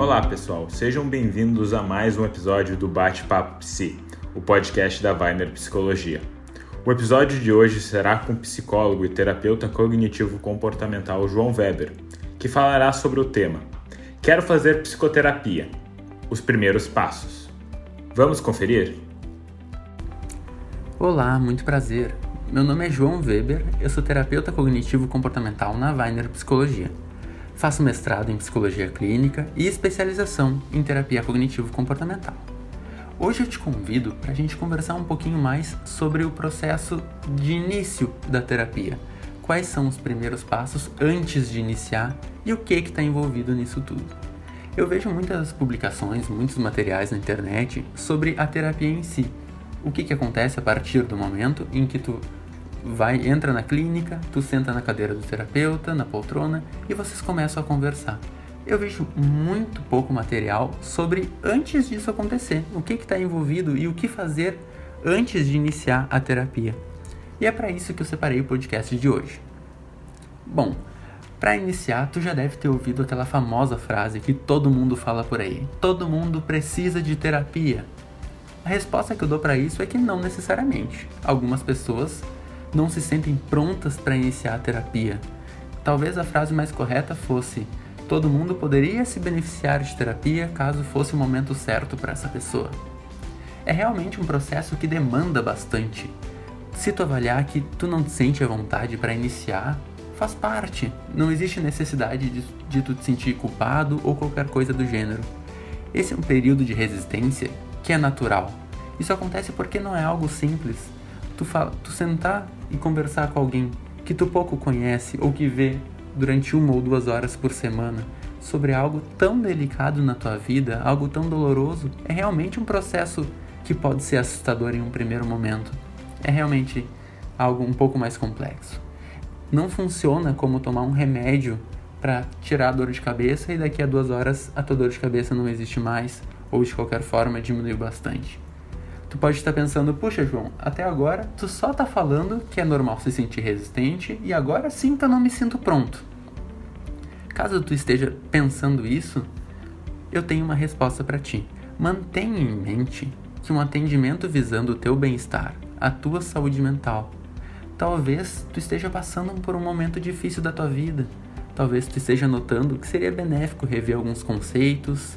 Olá pessoal, sejam bem-vindos a mais um episódio do Bate-Papo Psi, o podcast da Weiner Psicologia. O episódio de hoje será com o psicólogo e terapeuta cognitivo comportamental João Weber, que falará sobre o tema Quero fazer psicoterapia. Os primeiros passos. Vamos conferir? Olá, muito prazer. Meu nome é João Weber, eu sou terapeuta cognitivo comportamental na Weiner Psicologia. Faço mestrado em psicologia clínica e especialização em terapia cognitivo comportamental. Hoje eu te convido para a gente conversar um pouquinho mais sobre o processo de início da terapia. Quais são os primeiros passos antes de iniciar e o que está envolvido nisso tudo. Eu vejo muitas publicações, muitos materiais na internet sobre a terapia em si. O que, que acontece a partir do momento em que tu vai, entra na clínica, tu senta na cadeira do terapeuta, na poltrona e vocês começam a conversar. Eu vejo muito pouco material sobre antes disso acontecer, o que está envolvido e o que fazer antes de iniciar a terapia. E é para isso que eu separei o podcast de hoje. Bom, para iniciar, tu já deve ter ouvido aquela famosa frase que todo mundo fala por aí: todo mundo precisa de terapia. A resposta que eu dou para isso é que não necessariamente. Algumas pessoas não se sentem prontas para iniciar a terapia. Talvez a frase mais correta fosse: todo mundo poderia se beneficiar de terapia caso fosse o momento certo para essa pessoa. É realmente um processo que demanda bastante. Se tu avaliar que tu não te sente à vontade para iniciar, faz parte. Não existe necessidade de, de tu te sentir culpado ou qualquer coisa do gênero. Esse é um período de resistência que é natural. Isso acontece porque não é algo simples tu, fala, tu sentar e conversar com alguém que tu pouco conhece ou que vê durante uma ou duas horas por semana sobre algo tão delicado na tua vida, algo tão doloroso, é realmente um processo que pode ser assustador em um primeiro momento. É realmente algo um pouco mais complexo. Não funciona como tomar um remédio para tirar a dor de cabeça e daqui a duas horas a tua dor de cabeça não existe mais ou de qualquer forma diminuiu bastante. Tu pode estar pensando, puxa João, até agora tu só tá falando que é normal se sentir resistente e agora sim eu não me sinto pronto. Caso tu esteja pensando isso, eu tenho uma resposta para ti. Mantenha em mente que um atendimento visando o teu bem-estar, a tua saúde mental, talvez tu esteja passando por um momento difícil da tua vida. Talvez tu esteja notando que seria benéfico rever alguns conceitos,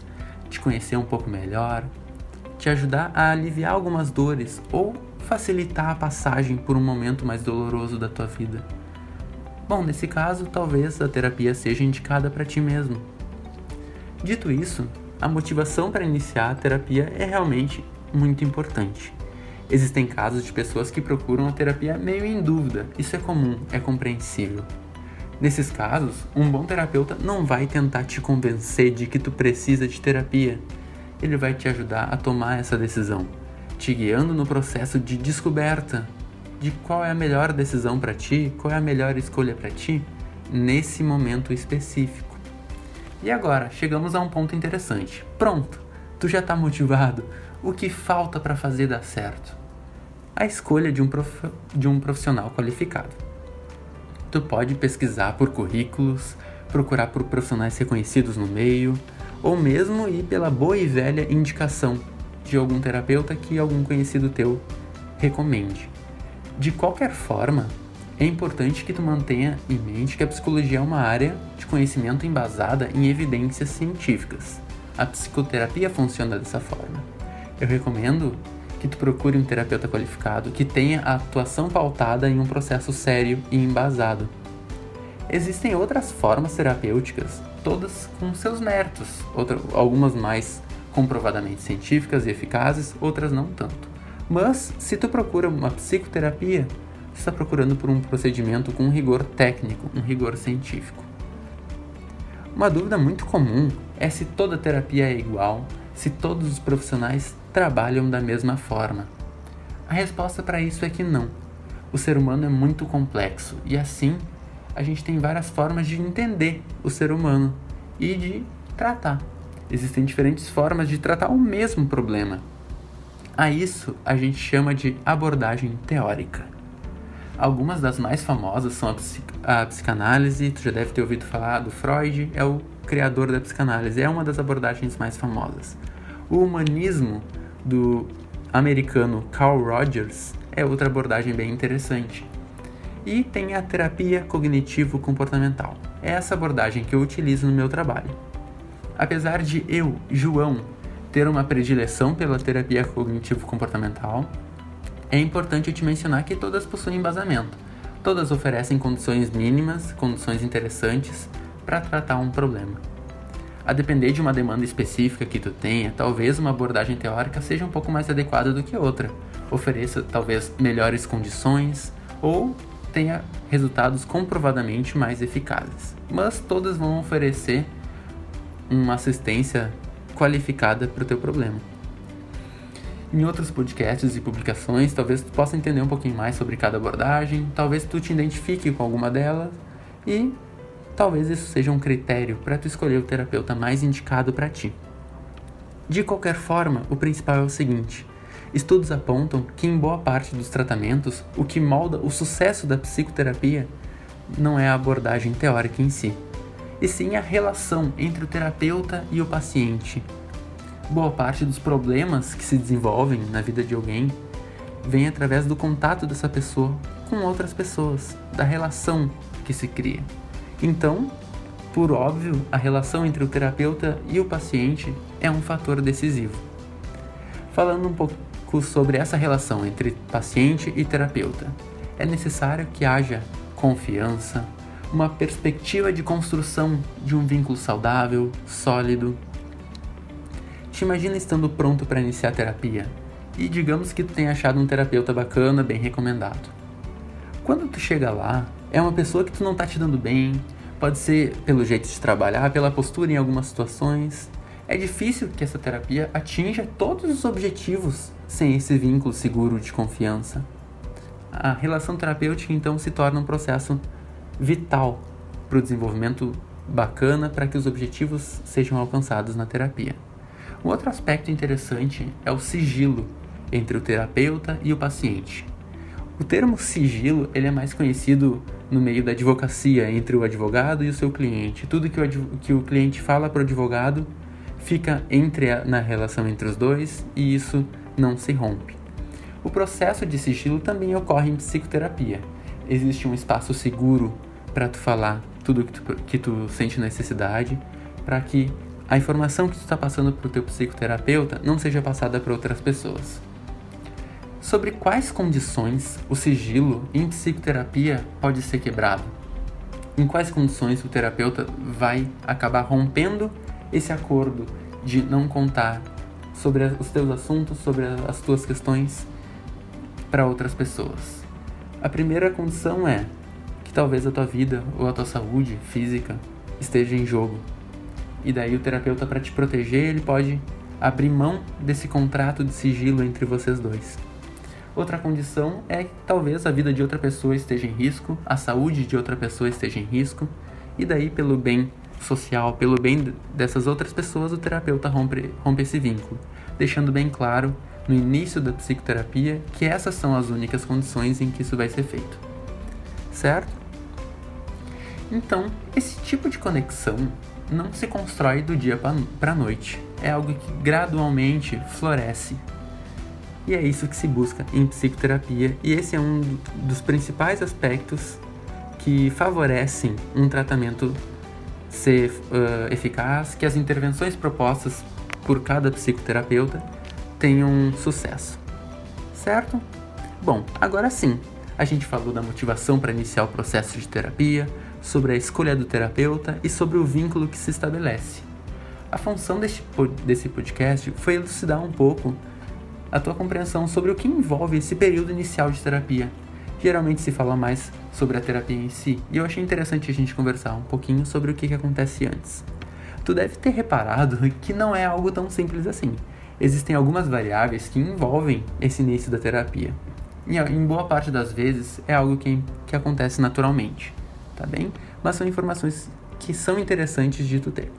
te conhecer um pouco melhor, te ajudar a aliviar algumas dores ou facilitar a passagem por um momento mais doloroso da tua vida. Bom, nesse caso, talvez a terapia seja indicada para ti mesmo. Dito isso, a motivação para iniciar a terapia é realmente muito importante. Existem casos de pessoas que procuram a terapia meio em dúvida, isso é comum, é compreensível. Nesses casos, um bom terapeuta não vai tentar te convencer de que tu precisa de terapia ele vai te ajudar a tomar essa decisão, te guiando no processo de descoberta de qual é a melhor decisão para ti, qual é a melhor escolha para ti nesse momento específico. E agora, chegamos a um ponto interessante. Pronto, tu já está motivado. O que falta para fazer dar certo? A escolha de um, prof... de um profissional qualificado. Tu pode pesquisar por currículos, procurar por profissionais reconhecidos no meio, ou mesmo ir pela boa e velha indicação de algum terapeuta que algum conhecido teu recomende. De qualquer forma, é importante que tu mantenha em mente que a psicologia é uma área de conhecimento embasada em evidências científicas. A psicoterapia funciona dessa forma. Eu recomendo que tu procure um terapeuta qualificado que tenha a atuação pautada em um processo sério e embasado. Existem outras formas terapêuticas todas com seus méritos, outra, algumas mais comprovadamente científicas e eficazes, outras não tanto. Mas se tu procura uma psicoterapia, tu está procurando por um procedimento com um rigor técnico, um rigor científico. Uma dúvida muito comum é se toda terapia é igual, se todos os profissionais trabalham da mesma forma. A resposta para isso é que não. O ser humano é muito complexo e assim a gente tem várias formas de entender o ser humano e de tratar. Existem diferentes formas de tratar o mesmo problema. A isso a gente chama de abordagem teórica. Algumas das mais famosas são a, psic a psicanálise, tu já deve ter ouvido falar do Freud, é o criador da psicanálise, é uma das abordagens mais famosas. O humanismo do americano Carl Rogers é outra abordagem bem interessante. E tem a terapia cognitivo-comportamental. É essa abordagem que eu utilizo no meu trabalho. Apesar de eu, João, ter uma predileção pela terapia cognitivo-comportamental, é importante te mencionar que todas possuem embasamento. Todas oferecem condições mínimas, condições interessantes para tratar um problema. A depender de uma demanda específica que tu tenha, talvez uma abordagem teórica seja um pouco mais adequada do que outra, ofereça talvez melhores condições ou tenha resultados comprovadamente mais eficazes. Mas todas vão oferecer uma assistência qualificada para o teu problema. Em outros podcasts e publicações, talvez tu possa entender um pouquinho mais sobre cada abordagem, talvez tu te identifique com alguma delas e talvez isso seja um critério para tu escolher o terapeuta mais indicado para ti. De qualquer forma, o principal é o seguinte: estudos apontam que em boa parte dos tratamentos, o que molda o sucesso da psicoterapia não é a abordagem teórica em si, e sim a relação entre o terapeuta e o paciente. Boa parte dos problemas que se desenvolvem na vida de alguém vem através do contato dessa pessoa com outras pessoas, da relação que se cria. Então, por óbvio, a relação entre o terapeuta e o paciente é um fator decisivo. Falando um pouco sobre essa relação entre paciente e terapeuta, é necessário que haja confiança, uma perspectiva de construção de um vínculo saudável, sólido. Te imagina estando pronto para iniciar a terapia e digamos que tu tenha achado um terapeuta bacana, bem recomendado. Quando tu chega lá, é uma pessoa que tu não tá te dando bem, pode ser pelo jeito de trabalhar, pela postura em algumas situações. É difícil que essa terapia atinja todos os objetivos sem esse vínculo seguro de confiança. A relação terapêutica então se torna um processo vital para o desenvolvimento bacana para que os objetivos sejam alcançados na terapia. Um outro aspecto interessante é o sigilo entre o terapeuta e o paciente. O termo sigilo ele é mais conhecido no meio da advocacia entre o advogado e o seu cliente. Tudo que o, que o cliente fala para o advogado fica entre a, na relação entre os dois e isso não se rompe. O processo de sigilo também ocorre em psicoterapia. Existe um espaço seguro para tu falar tudo que tu, que tu sente necessidade, para que a informação que tu está passando para o teu psicoterapeuta não seja passada para outras pessoas. Sobre quais condições o sigilo em psicoterapia pode ser quebrado? Em quais condições o terapeuta vai acabar rompendo esse acordo de não contar sobre os teus assuntos, sobre as tuas questões para outras pessoas? A primeira condição é talvez a tua vida ou a tua saúde física esteja em jogo. E daí o terapeuta para te proteger, ele pode abrir mão desse contrato de sigilo entre vocês dois. Outra condição é que talvez a vida de outra pessoa esteja em risco, a saúde de outra pessoa esteja em risco, e daí pelo bem social, pelo bem dessas outras pessoas, o terapeuta rompe, rompe esse vínculo, deixando bem claro no início da psicoterapia que essas são as únicas condições em que isso vai ser feito. Certo? Então, esse tipo de conexão não se constrói do dia para a noite. É algo que gradualmente floresce. E é isso que se busca em psicoterapia, e esse é um dos principais aspectos que favorecem um tratamento ser uh, eficaz, que as intervenções propostas por cada psicoterapeuta tenham sucesso. Certo? Bom, agora sim, a gente falou da motivação para iniciar o processo de terapia, sobre a escolha do terapeuta e sobre o vínculo que se estabelece. A função deste, desse podcast foi elucidar um pouco a tua compreensão sobre o que envolve esse período inicial de terapia. Geralmente se fala mais sobre a terapia em si, e eu achei interessante a gente conversar um pouquinho sobre o que, que acontece antes. Tu deve ter reparado que não é algo tão simples assim. Existem algumas variáveis que envolvem esse início da terapia. E em boa parte das vezes é algo que, que acontece naturalmente tá bem? Mas são informações que são interessantes de tu ter.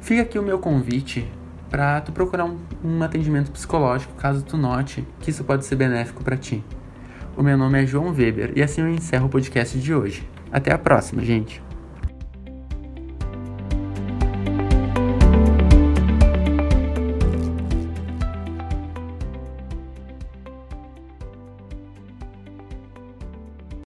Fica aqui o meu convite para tu procurar um, um, atendimento psicológico caso tu note que isso pode ser benéfico para ti. O meu nome é João Weber e assim eu encerro o podcast de hoje. Até a próxima, gente!